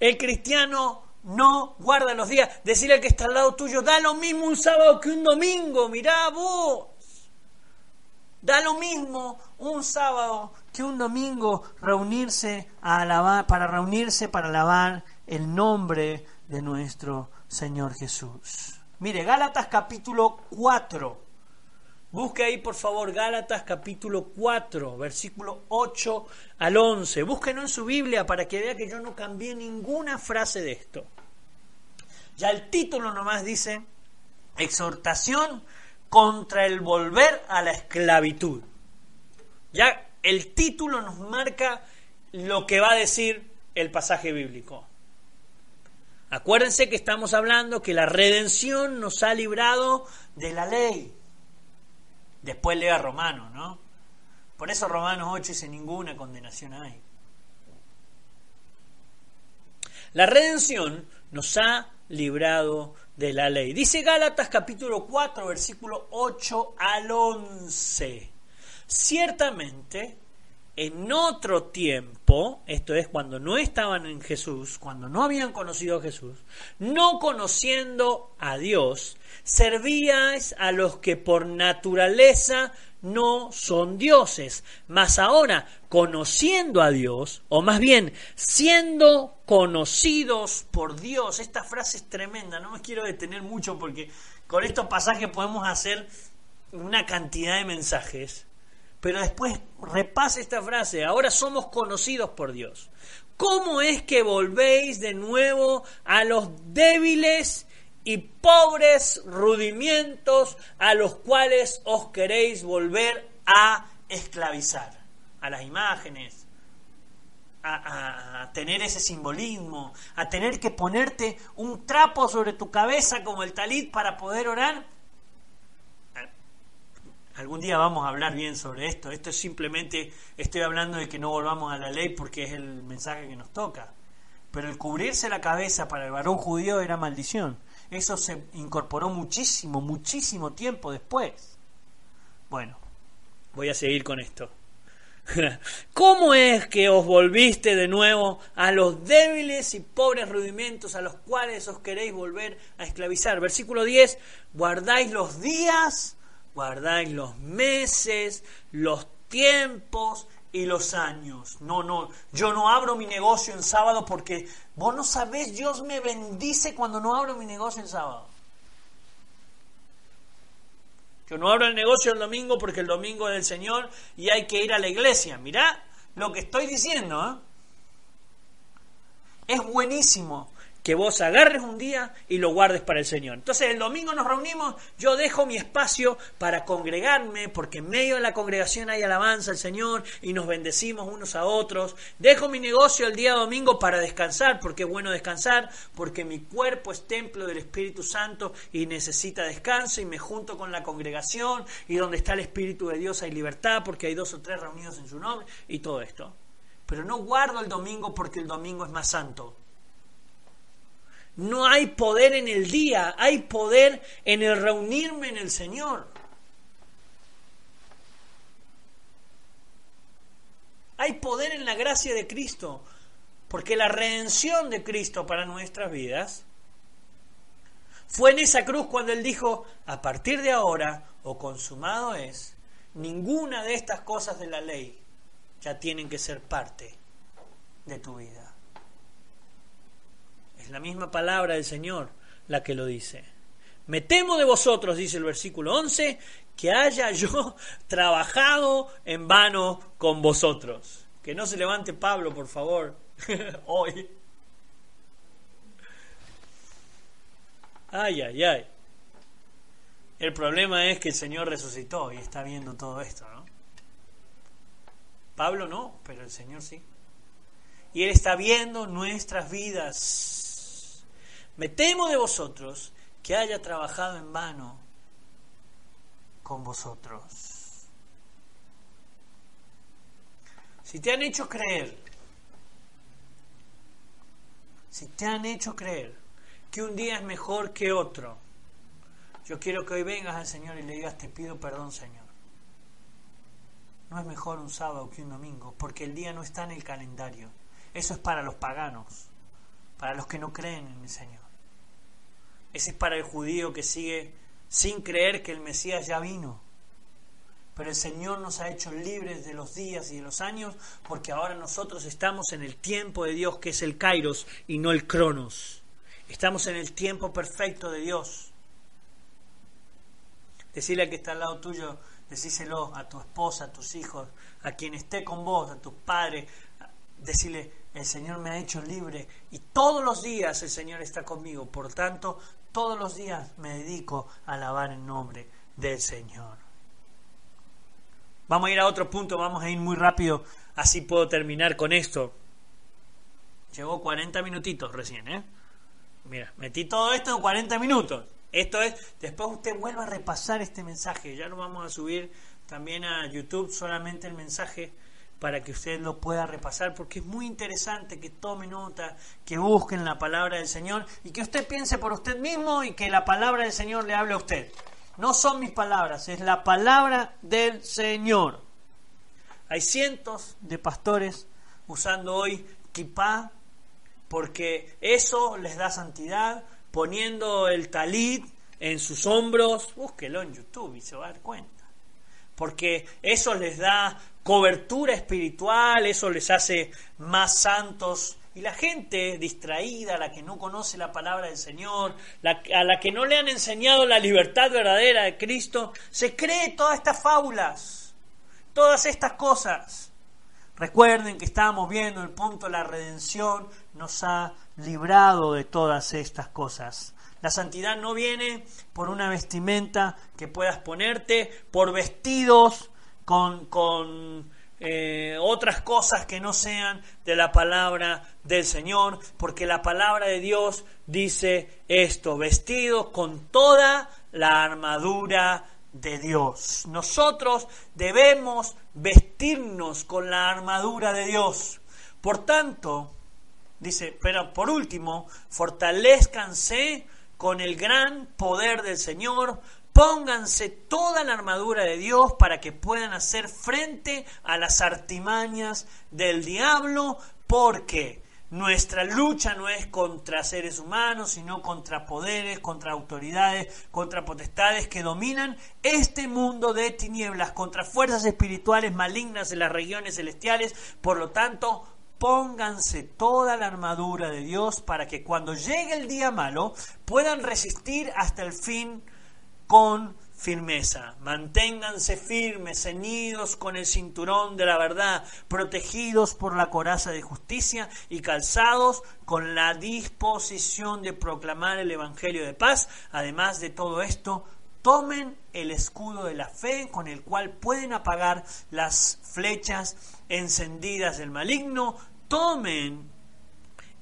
El cristiano no guarda los días. Decirle que está al lado tuyo, da lo mismo un sábado que un domingo, mirá vos. Da lo mismo un sábado que un domingo reunirse para reunirse para alabar el nombre de nuestro Señor Jesús. Mire, Gálatas capítulo 4 Busque ahí, por favor, Gálatas capítulo 4, versículo 8 al 11. Búsquenlo en su Biblia para que vea que yo no cambié ninguna frase de esto. Ya el título nomás dice, exhortación contra el volver a la esclavitud. Ya el título nos marca lo que va a decir el pasaje bíblico. Acuérdense que estamos hablando que la redención nos ha librado de la ley Después lea Romanos, ¿no? Por eso Romanos 8 dice ninguna condenación hay. La redención nos ha librado de la ley. Dice Gálatas capítulo 4, versículo 8 al 11. Ciertamente, en otro tiempo, esto es cuando no estaban en Jesús, cuando no habían conocido a Jesús, no conociendo a Dios, servíais a los que por naturaleza no son dioses, mas ahora conociendo a Dios, o más bien siendo conocidos por Dios, esta frase es tremenda, no me quiero detener mucho porque con estos pasajes podemos hacer una cantidad de mensajes, pero después repase esta frase, ahora somos conocidos por Dios. ¿Cómo es que volvéis de nuevo a los débiles y pobres rudimientos a los cuales os queréis volver a esclavizar, a las imágenes, a, tener ese simbolismo, a tener que ponerte un trapo sobre tu cabeza como el talit para poder orar. Algún día vamos a hablar bien sobre esto. Esto es simplemente, estoy hablando de que no volvamos a la ley porque es el mensaje que nos toca. Pero el cubrirse la cabeza para el varón judío era maldición. Eso se incorporó muchísimo, muchísimo tiempo después. Bueno, voy a seguir con esto. ¿Cómo es que os volviste de nuevo a los débiles y pobres rudimentos a los cuales os queréis volver a esclavizar? Versículo 10, guardáis los días guardáis los meses, los tiempos y los años. No, no, yo no abro mi negocio en sábado porque vos no sabés, Dios me bendice cuando no abro mi negocio en sábado. Yo no abro el negocio el domingo porque el domingo es del Señor y hay que ir a la iglesia. Mirá lo que estoy diciendo. ¿eh? Es buenísimo que vos agarres un día y lo guardes para el Señor. Entonces el domingo nos reunimos, yo dejo mi espacio para congregarme, porque en medio de la congregación hay alabanza al Señor y nos bendecimos unos a otros. Dejo mi negocio el día domingo para descansar, porque es bueno descansar, porque mi cuerpo es templo del Espíritu Santo y necesita descanso y me junto con la congregación y donde está el Espíritu de Dios hay libertad, porque hay dos o tres reunidos en su nombre y todo esto. Pero no guardo el domingo porque el domingo es más santo no hay poder en el día, hay poder en el reunirme en el Señor. Hay poder en la gracia de Cristo, porque la redención de Cristo para nuestras vidas fue en esa cruz cuando Él dijo, a partir de ahora, o consumado es, ninguna de estas cosas de la ley ya tienen que ser parte de tu vida la misma palabra del Señor la que lo dice. Me temo de vosotros, dice el versículo 11, que haya yo trabajado en vano con vosotros. Que no se levante Pablo, por favor, hoy. Ay, ay, ay. El problema es que el Señor resucitó y está viendo todo esto, ¿no? Pablo no, pero el Señor sí. Y Él está viendo nuestras vidas me temo de vosotros que haya trabajado en vano con vosotros. Si te han hecho creer, si te han hecho creer que un día es mejor que otro, yo quiero que hoy vengas al Señor y le digas, te pido perdón, Señor. No es mejor un sábado que un domingo, porque el día no está en el calendario. Eso es para los paganos, para los que no creen en el Señor. Ese es para el judío que sigue sin creer que el Mesías ya vino. Pero el Señor nos ha hecho libres de los días y de los años porque ahora nosotros estamos en el tiempo de Dios que es el Kairos y no el Cronos. Estamos en el tiempo perfecto de Dios. Decirle al que está al lado tuyo, decíselo a tu esposa, a tus hijos, a quien esté con vos, a tus padres, decirle, el Señor me ha hecho libre y todos los días el Señor está conmigo. Por tanto, todos los días me dedico a alabar el nombre del Señor. Vamos a ir a otro punto, vamos a ir muy rápido, así puedo terminar con esto. Llegó 40 minutitos recién, ¿eh? Mira, metí todo esto en 40 minutos. Esto es, después usted vuelva a repasar este mensaje. Ya lo vamos a subir también a YouTube, solamente el mensaje para que usted lo pueda repasar, porque es muy interesante que tome nota, que busquen la palabra del Señor y que usted piense por usted mismo y que la palabra del Señor le hable a usted. No son mis palabras, es la palabra del Señor. Hay cientos de pastores usando hoy kipá porque eso les da santidad, poniendo el talit en sus hombros. Búsquelo en YouTube y se va a dar cuenta porque eso les da cobertura espiritual, eso les hace más santos. Y la gente distraída, la que no conoce la palabra del Señor, a la que no le han enseñado la libertad verdadera de Cristo, se cree todas estas fábulas, todas estas cosas. Recuerden que estábamos viendo el punto, la redención nos ha librado de todas estas cosas. La santidad no viene por una vestimenta que puedas ponerte, por vestidos con, con eh, otras cosas que no sean de la palabra del Señor, porque la palabra de Dios dice esto, vestidos con toda la armadura de Dios. Nosotros debemos vestirnos con la armadura de Dios. Por tanto, dice, pero por último, fortalezcanse con el gran poder del Señor, pónganse toda la armadura de Dios para que puedan hacer frente a las artimañas del diablo, porque nuestra lucha no es contra seres humanos, sino contra poderes, contra autoridades, contra potestades que dominan este mundo de tinieblas, contra fuerzas espirituales malignas en las regiones celestiales. Por lo tanto, pónganse toda la armadura de Dios para que cuando llegue el día malo puedan resistir hasta el fin con firmeza. Manténganse firmes, ceñidos con el cinturón de la verdad, protegidos por la coraza de justicia y calzados con la disposición de proclamar el Evangelio de paz. Además de todo esto, tomen el escudo de la fe con el cual pueden apagar las flechas encendidas del maligno. Tomen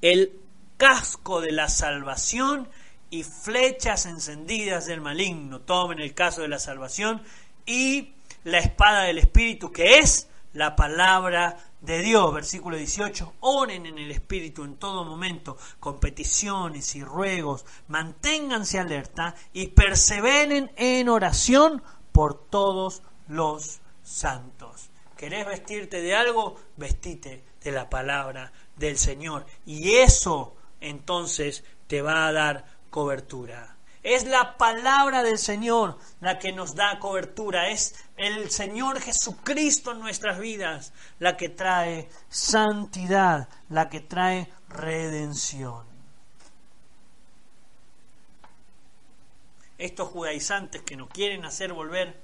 el casco de la salvación y flechas encendidas del maligno. Tomen el caso de la salvación y la espada del Espíritu, que es la palabra de Dios. Versículo 18. Oren en el Espíritu en todo momento, con peticiones y ruegos. Manténganse alerta y perseveren en oración por todos los santos. ¿Querés vestirte de algo? Vestite de la palabra del Señor. Y eso entonces te va a dar cobertura. Es la palabra del Señor la que nos da cobertura. Es el Señor Jesucristo en nuestras vidas la que trae santidad, la que trae redención. Estos judaizantes que nos quieren hacer volver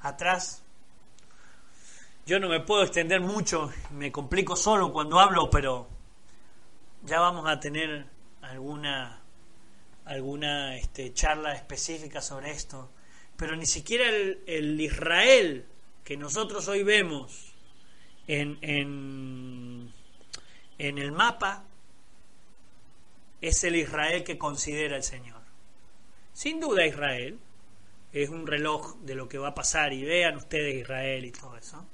atrás, yo no me puedo extender mucho, me complico solo cuando hablo, pero ya vamos a tener alguna, alguna este, charla específica sobre esto, pero ni siquiera el, Israel que nosotros hoy vemos en, en, en el mapa es el Israel que considera el Señor. Sin duda Israel es un reloj de lo que va a pasar y vean ustedes Israel y todo eso.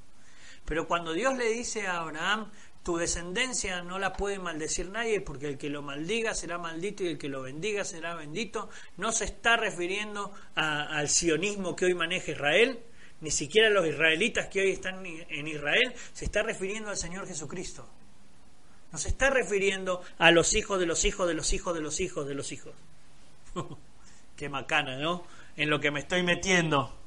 Pero cuando Dios le dice a Abraham, tu descendencia no la puede maldecir nadie porque el que lo maldiga será maldito y el que lo bendiga será bendito. No se está refiriendo al sionismo que hoy maneja Israel, ni siquiera a los israelitas que hoy están en Israel, se está refiriendo al Señor Jesucristo. No se está refiriendo a los hijos de los hijos de los hijos de los hijos de los hijos. Qué macana, ¿no? En lo que me estoy metiendo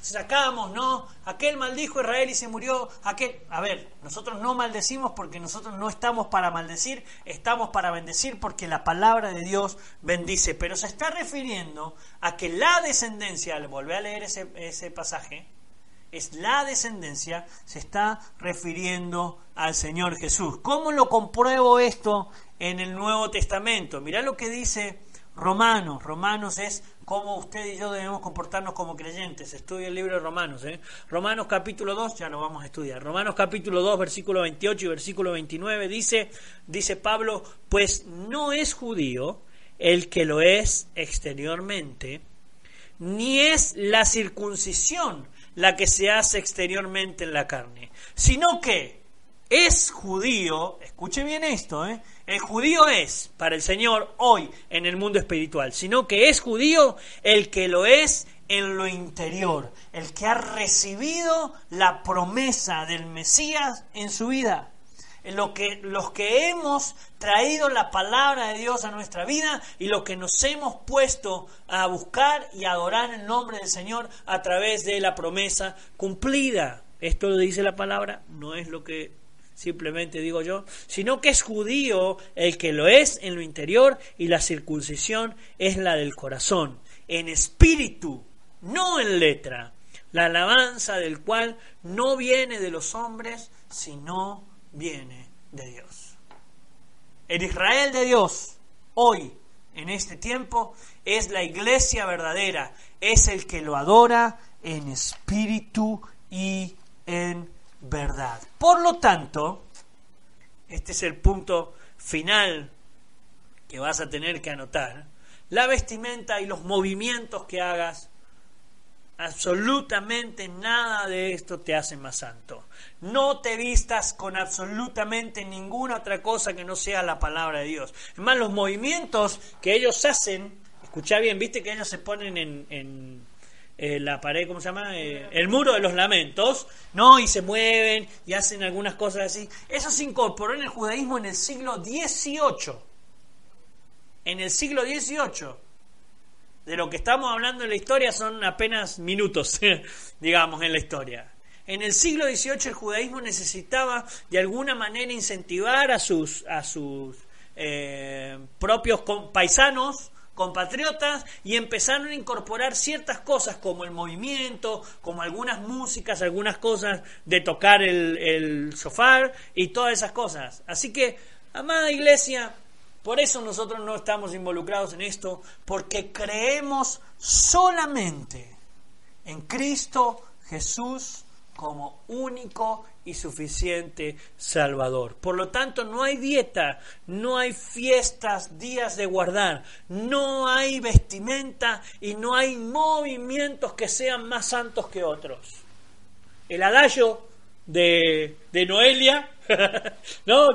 sacamos, ¿no? Aquel maldijo Israel y se murió, aquel... A ver, nosotros no maldecimos porque nosotros no estamos para maldecir, estamos para bendecir porque la palabra de Dios bendice, pero se está refiriendo a que la descendencia, al volver a leer ese, ese pasaje, es la descendencia, se está refiriendo al Señor Jesús. ¿Cómo lo compruebo esto en el Nuevo Testamento? Mirá lo que dice Romanos. Romanos es cómo usted y yo debemos comportarnos como creyentes. Estudia el libro de Romanos. ¿eh? Romanos capítulo 2, ya lo vamos a estudiar. Romanos capítulo 2, versículo 28 y versículo 29 dice, dice Pablo, pues no es judío el que lo es exteriormente, ni es la circuncisión la que se hace exteriormente en la carne, sino que es judío, escuche bien esto, ¿eh? el judío es para el Señor hoy en el mundo espiritual, sino que es judío el que lo es en lo interior, el que ha recibido la promesa del Mesías en su vida. En lo que, los que hemos traído la palabra de Dios a nuestra vida y los que nos hemos puesto a buscar y adorar el nombre del Señor a través de la promesa cumplida. Esto lo dice la palabra, no es lo que simplemente digo yo, sino que es judío el que lo es en lo interior y la circuncisión es la del corazón, en espíritu, no en letra, la alabanza del cual no viene de los hombres, sino viene de Dios. El Israel de Dios, hoy, en este tiempo, es la iglesia verdadera, es el que lo adora en espíritu y en verdad. Por lo tanto, este es el punto final que vas a tener que anotar. la vestimenta y los movimientos que hagas, absolutamente nada de esto te hace más santo. No te vistas con absolutamente ninguna otra cosa que no sea la palabra de Dios. Además, los movimientos que ellos hacen, escucha bien, viste que ellos se ponen en, la pared, ¿cómo se llama? Eh, el muro de los lamentos, ¿no? Y se mueven y hacen algunas cosas así. Eso se incorporó en el judaísmo en el siglo XVIII. En el siglo XVIII de lo que estamos hablando en la historia son apenas minutos, digamos, en la historia. En el siglo XVIII el judaísmo necesitaba de alguna manera incentivar a sus, a sus eh, propios paisanos, compatriotas, y empezaron a incorporar ciertas cosas como el movimiento, como algunas músicas, algunas cosas de tocar el, el sofá y todas esas cosas. Así que, amada iglesia, por eso nosotros no estamos involucrados en esto, porque creemos solamente en Cristo Jesús como único y suficiente Salvador. Por lo tanto, no hay dieta, no hay fiestas, días de guardar, no hay vestimenta y no hay movimientos que sean más santos que otros. El adagio de, de Noelia no,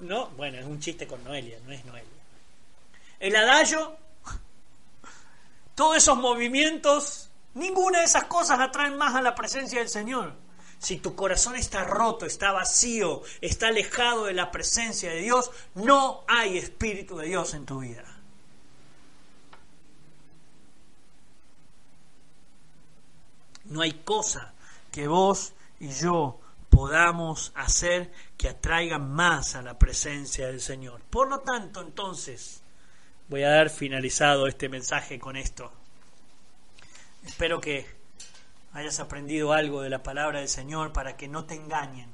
no, bueno, es un chiste con Noelia, no es Noelia. El adagio, todos esos movimientos, ninguna de esas cosas atraen más a la presencia del Señor. Si tu corazón está roto, está vacío, está alejado de la presencia de Dios, no hay Espíritu de Dios en tu vida. No hay cosa que vos y yo podamos hacer que atraigan más a la presencia del Señor. Por lo tanto, entonces, voy a dar finalizado este mensaje con esto. Espero que hayas aprendido algo de la palabra del Señor para que no te engañen.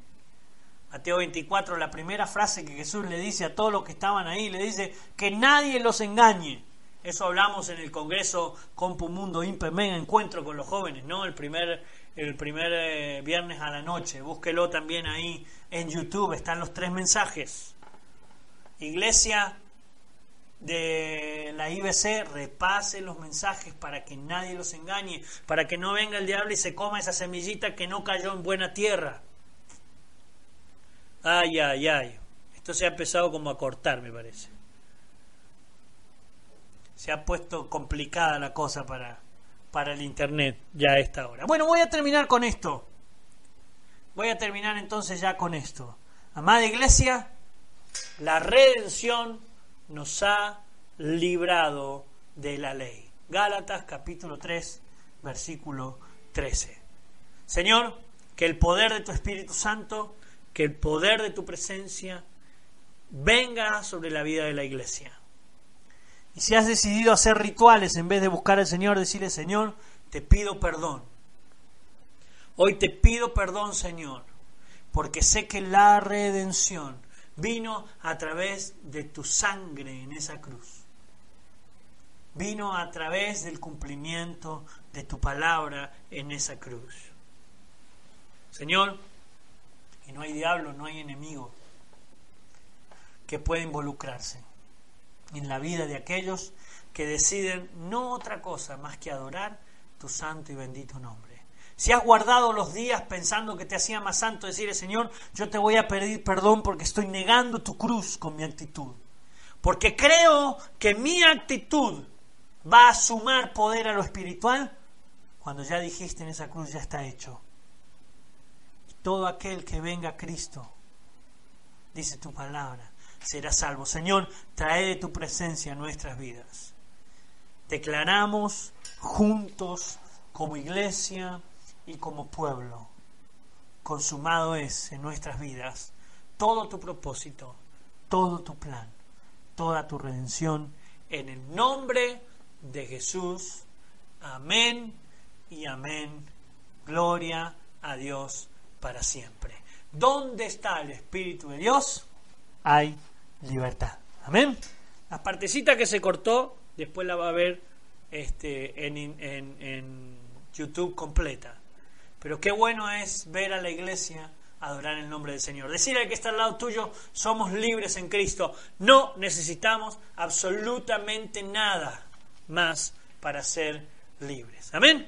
Mateo 24, la primera frase que Jesús le dice a todos los que estaban ahí, le dice que nadie los engañe. Eso hablamos en el Congreso Compu Mundo Impermen, encuentro con los jóvenes, ¿no? El primer el primer eh, viernes a la noche. Búsquelo también ahí en YouTube, están los tres mensajes. Iglesia de la IBC, repase los mensajes para que nadie los engañe, para que no venga el diablo y se coma esa semillita que no cayó en buena tierra. Ay, ay, ay. Esto se ha empezado como a cortar, me parece. Se ha puesto complicada la cosa para, para el Internet ya a esta hora. Bueno, voy a terminar con esto. Voy a terminar entonces ya con esto. Amada iglesia, la redención nos ha librado de la ley. Gálatas capítulo 3, versículo 13. Señor, que el poder de tu Espíritu Santo, que el poder de tu presencia venga sobre la vida de la iglesia. Y si has decidido hacer rituales en vez de buscar al Señor, decirle, Señor, te pido perdón. Hoy te pido perdón, Señor, porque sé que la redención vino a través de tu sangre en esa cruz. Vino a través del cumplimiento de tu palabra en esa cruz. Señor, y no hay diablo, no hay enemigo que pueda involucrarse en la vida de aquellos que deciden no otra cosa más que adorar tu santo y bendito nombre. Si has guardado los días pensando que te hacía más santo decir, Señor, yo te voy a pedir perdón porque estoy negando tu cruz con mi actitud. Porque creo que mi actitud va a sumar poder a lo espiritual, cuando ya dijiste en esa cruz ya está hecho. todo aquel que venga a Cristo, dice tu palabra, será salvo. Señor, trae de tu presencia nuestras vidas. Declaramos juntos como iglesia y como pueblo, consumado es en nuestras vidas todo tu propósito, todo tu plan, toda tu redención, en el nombre de Jesús. Amén y amén. Gloria a Dios para siempre. ¿Dónde está el Espíritu de Dios? Hay libertad. Amén. La partecita que se cortó, después la va a ver este, en, en, en YouTube completa. Pero qué bueno es ver a la iglesia adorar el nombre del Señor. Decir al que está al lado tuyo, somos libres en Cristo. No necesitamos absolutamente nada más para ser libres. Amén.